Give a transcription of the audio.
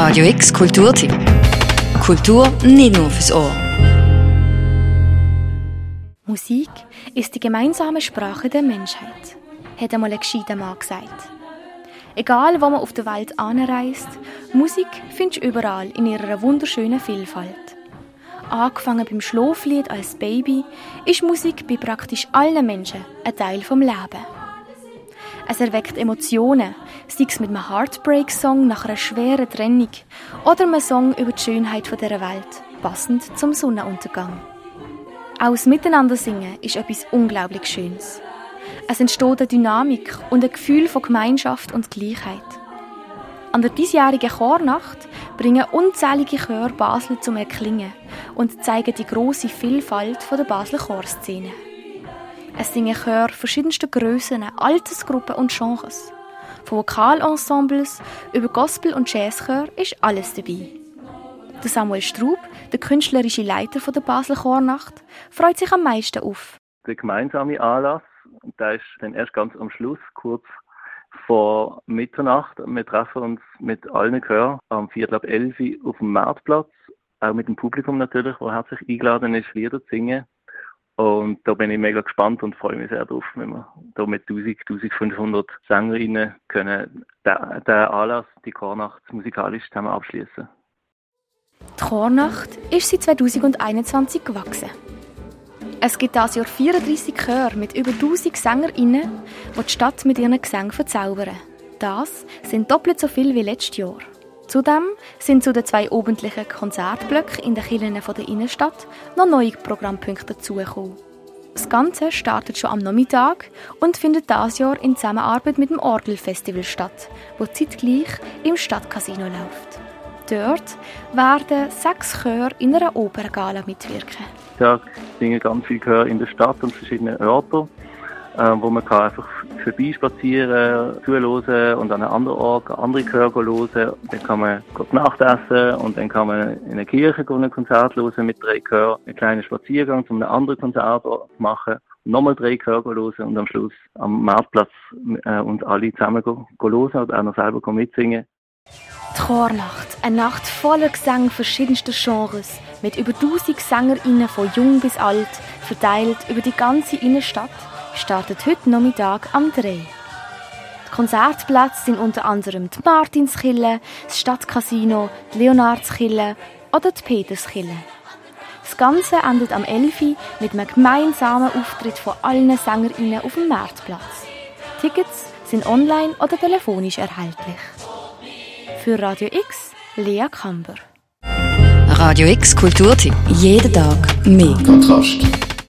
Radio X Kulturtipp. Kultur nicht nur fürs Ohr. Musik ist die gemeinsame Sprache der Menschheit, hat einmal ein gescheiter Mann gesagt. Egal, wo man auf der Welt anreist, Musik findest du überall in ihrer wunderschönen Vielfalt. Angefangen beim Schlaflied als Baby, ist Musik bei praktisch allen Menschen ein Teil vom Leben. Es erweckt Emotionen, sei es mit einem Heartbreak-Song nach einer schweren Trennung oder einem Song über die Schönheit dieser Welt, passend zum Sonnenuntergang. Auch das Miteinandersingen ist etwas unglaublich Schönes. Es entsteht eine Dynamik und ein Gefühl von Gemeinschaft und Gleichheit. An der diesjährigen Chornacht bringen unzählige Chöre Basel zum Erklingen und zeigen die große Vielfalt der Basler Chorszene. Es singen Chöre verschiedenster Grössen, Altersgruppen und Genres. Von Vokalensembles über Gospel- und Jazzchör ist alles dabei. Der Samuel Straub, der künstlerische Leiter der Basel Chornacht, freut sich am meisten auf. Der gemeinsame Anlass, der ist dann erst ganz am Schluss, kurz vor Mitternacht. Wir treffen uns mit allen Chören am Viertel ab 11 Uhr auf dem Marktplatz, auch mit dem Publikum natürlich, wo herzlich eingeladen ist, Lieder zu singen. Und da bin ich mega gespannt und freue mich sehr drauf, wenn wir da mit 1000, 1500 Sängerinnen können den, den Anlass, die Chornacht, musikalisch zusammen abschließen. Die Chornacht ist seit 2021 gewachsen. Es gibt dieses Jahr 34 Chöre mit über 1000 SängerInnen, die die Stadt mit ihren Gesängen verzaubern. Das sind doppelt so viel wie letztes Jahr. Zudem sind zu den zwei obendlichen Konzertblöcken in den Kirchen der Innenstadt noch neue Programmpunkte dazugekommen. Das Ganze startet schon am Nachmittag und findet dieses Jahr in Zusammenarbeit mit dem Orgelfestival statt, wo zeitgleich im Stadtcasino läuft. Dort werden sechs Chöre in einer Opergala mitwirken. Ja, singen ganz viele Chöre in der Stadt und verschiedenen Orten wo man kann einfach vorbeispazieren, zuhören und an einem anderen Ort andere Chöre hören. Dann kann man gut Nachtessen und dann kann man in eine Kirche ein Konzert hören mit drei Chören, einen kleinen Spaziergang zu einem anderen Konzert machen nochmal drei Chöre hören und am Schluss am Marktplatz äh, und alle zusammen hören oder auch noch selber mitsingen. Die Chornacht, eine Nacht voller Gesang verschiedenster Genres, mit über 1000 SängerInnen von jung bis alt, verteilt über die ganze Innenstadt startet heute Nachmittag am 3. Die Konzertplätze sind unter anderem die Martinskille, das Stadtcasino, die Leonardskille oder die Peterskille. Das Ganze endet am 11. mit einem gemeinsamen Auftritt von allen SängerInnen auf dem Marktplatz. Tickets sind online oder telefonisch erhältlich. Für Radio X, Lea Kamber. Radio X Kulturtipp. Jeden Tag mehr. Kontrast.